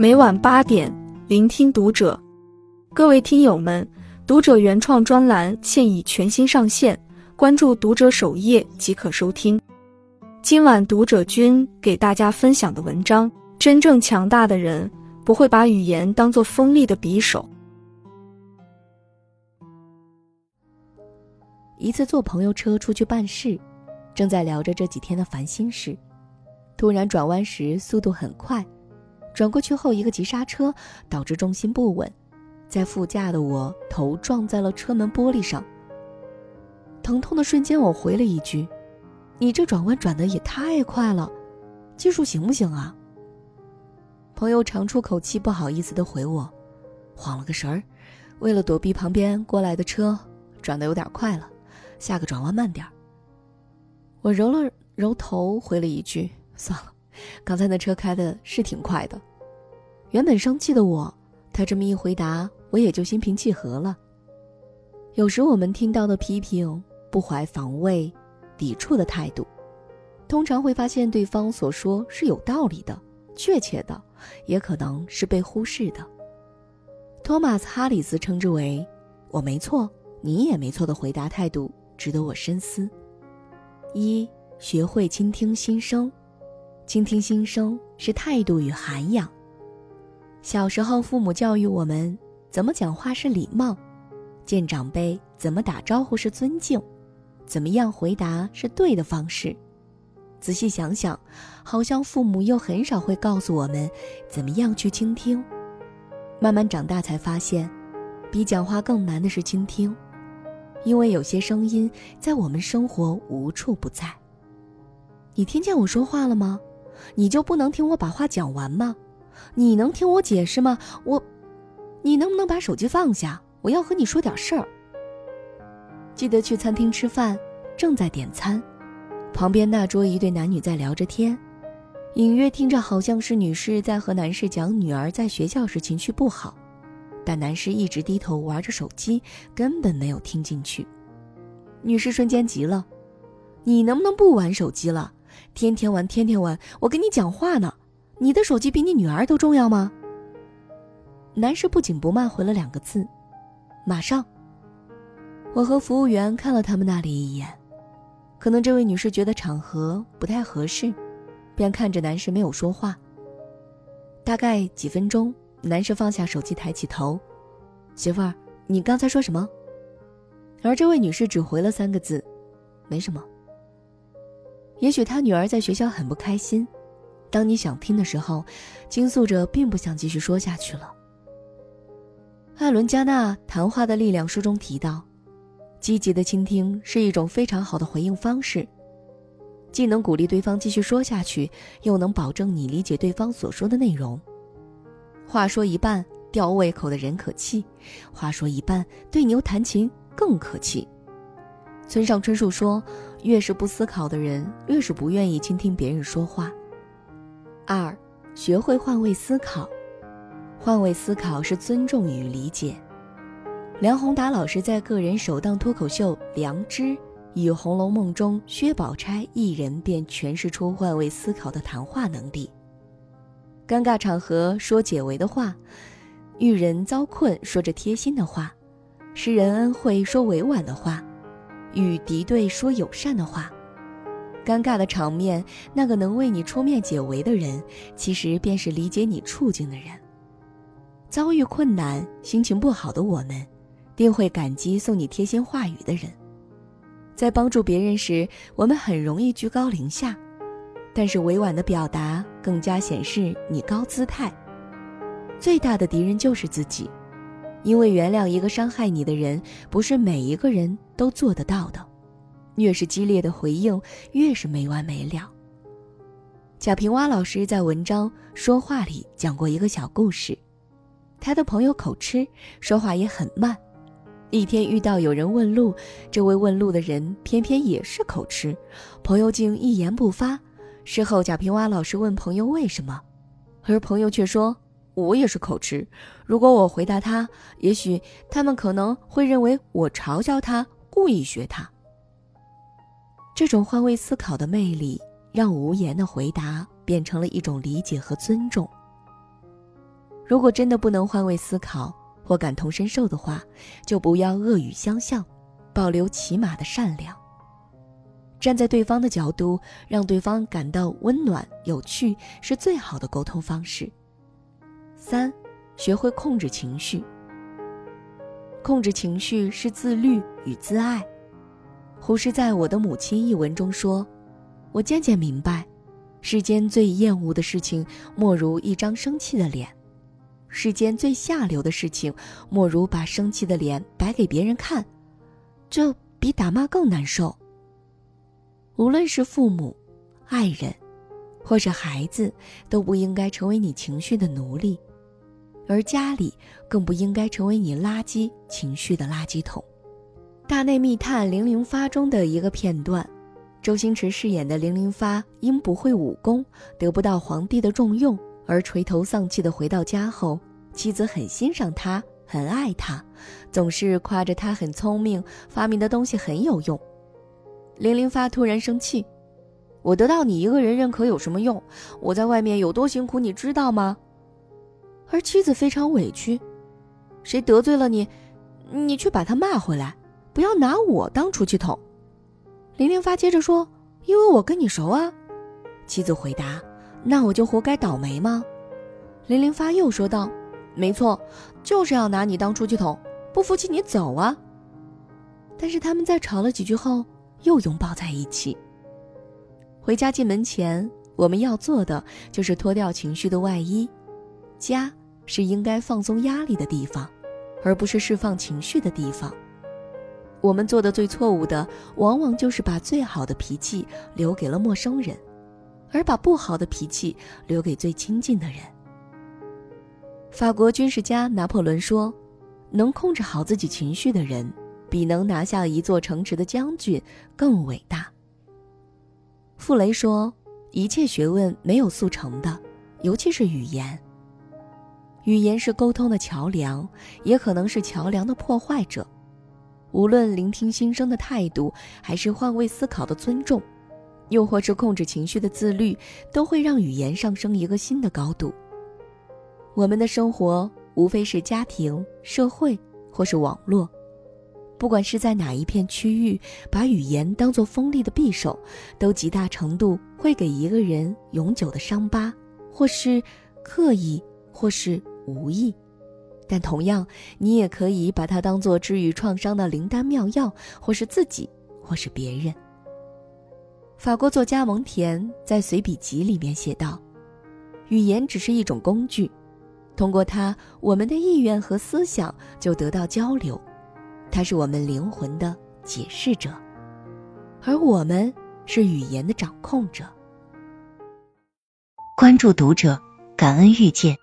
每晚八点，聆听读者。各位听友们，读者原创专栏现已全新上线，关注读者首页即可收听。今晚读者君给大家分享的文章：真正强大的人不会把语言当做锋利的匕首。一次坐朋友车出去办事，正在聊着这几天的烦心事。突然转弯时速度很快，转过去后一个急刹车，导致重心不稳，在副驾的我头撞在了车门玻璃上。疼痛的瞬间，我回了一句：“你这转弯转的也太快了，技术行不行啊？”朋友长出口气，不好意思的回我：“晃了个神儿，为了躲避旁边过来的车，转的有点快了，下个转弯慢点儿。”我揉了揉头，回了一句。算了，刚才那车开的是挺快的。原本生气的我，他这么一回答，我也就心平气和了。有时我们听到的批评，不怀防卫、抵触的态度，通常会发现对方所说是有道理的、确切的，也可能是被忽视的。托马斯·哈里斯称之为“我没错，你也没错”的回答态度，值得我深思。一，学会倾听心声。倾听心声是态度与涵养。小时候，父母教育我们怎么讲话是礼貌，见长辈怎么打招呼是尊敬，怎么样回答是对的方式。仔细想想，好像父母又很少会告诉我们怎么样去倾听。慢慢长大才发现，比讲话更难的是倾听，因为有些声音在我们生活无处不在。你听见我说话了吗？你就不能听我把话讲完吗？你能听我解释吗？我，你能不能把手机放下？我要和你说点事儿。记得去餐厅吃饭，正在点餐，旁边那桌一对男女在聊着天，隐约听着好像是女士在和男士讲女儿在学校时情绪不好，但男士一直低头玩着手机，根本没有听进去。女士瞬间急了：“你能不能不玩手机了？”天天玩，天天玩，我跟你讲话呢，你的手机比你女儿都重要吗？男士不紧不慢回了两个字：“马上。”我和服务员看了他们那里一眼，可能这位女士觉得场合不太合适，便看着男士没有说话。大概几分钟，男士放下手机，抬起头：“媳妇儿，你刚才说什么？”而这位女士只回了三个字：“没什么。”也许他女儿在学校很不开心，当你想听的时候，倾诉者并不想继续说下去了。艾伦·加纳《谈话的力量》书中提到，积极的倾听是一种非常好的回应方式，既能鼓励对方继续说下去，又能保证你理解对方所说的内容。话说一半吊胃口的人可气，话说一半对牛弹琴更可气。村上春树说。越是不思考的人，越是不愿意倾听别人说话。二，学会换位思考。换位思考是尊重与理解。梁宏达老师在个人首档脱口秀《良知》以《红楼梦》中薛宝钗一人便诠释出换位思考的谈话能力。尴尬场合说解围的话，遇人遭困说着贴心的话，施人恩惠说委婉的话。与敌对说友善的话，尴尬的场面，那个能为你出面解围的人，其实便是理解你处境的人。遭遇困难、心情不好的我们，定会感激送你贴心话语的人。在帮助别人时，我们很容易居高临下，但是委婉的表达更加显示你高姿态。最大的敌人就是自己。因为原谅一个伤害你的人，不是每一个人都做得到的。越是激烈的回应，越是没完没了。贾平凹老师在文章《说话》里讲过一个小故事：他的朋友口吃，说话也很慢。一天遇到有人问路，这位问路的人偏偏也是口吃，朋友竟一言不发。事后，贾平凹老师问朋友为什么，而朋友却说。我也是口吃，如果我回答他，也许他们可能会认为我嘲笑他，故意学他。这种换位思考的魅力，让无言的回答变成了一种理解和尊重。如果真的不能换位思考或感同身受的话，就不要恶语相向，保留起码的善良。站在对方的角度，让对方感到温暖、有趣，是最好的沟通方式。三，学会控制情绪。控制情绪是自律与自爱。胡适在我的母亲一文中说：“我渐渐明白，世间最厌恶的事情，莫如一张生气的脸；世间最下流的事情，莫如把生气的脸摆给别人看，这比打骂更难受。”无论是父母、爱人，或是孩子，都不应该成为你情绪的奴隶，而家里更不应该成为你垃圾情绪的垃圾桶。《大内密探零零发》中的一个片段，周星驰饰演的零零发因不会武功，得不到皇帝的重用，而垂头丧气的回到家后，妻子很欣赏他，很爱他，总是夸着他很聪明，发明的东西很有用。零零发突然生气：“我得到你一个人认可有什么用？我在外面有多辛苦，你知道吗？”而妻子非常委屈：“谁得罪了你，你去把他骂回来，不要拿我当出气筒。”零零发接着说：“因为我跟你熟啊。”妻子回答：“那我就活该倒霉吗？”零零发又说道：“没错，就是要拿你当出气筒，不服气你走啊。”但是他们在吵了几句后。又拥抱在一起。回家进门前，我们要做的就是脱掉情绪的外衣。家是应该放松压力的地方，而不是释放情绪的地方。我们做的最错误的，往往就是把最好的脾气留给了陌生人，而把不好的脾气留给最亲近的人。法国军事家拿破仑说：“能控制好自己情绪的人。”比能拿下一座城池的将军更伟大。傅雷说：“一切学问没有速成的，尤其是语言。语言是沟通的桥梁，也可能是桥梁的破坏者。无论聆听心声的态度，还是换位思考的尊重，又或是控制情绪的自律，都会让语言上升一个新的高度。我们的生活无非是家庭、社会，或是网络。”不管是在哪一片区域，把语言当作锋利的匕首，都极大程度会给一个人永久的伤疤，或是刻意，或是无意。但同样，你也可以把它当作治愈创伤的灵丹妙药，或是自己，或是别人。法国作家蒙田在随笔集里面写道：“语言只是一种工具，通过它，我们的意愿和思想就得到交流。”它是我们灵魂的解释者，而我们是语言的掌控者。关注读者，感恩遇见。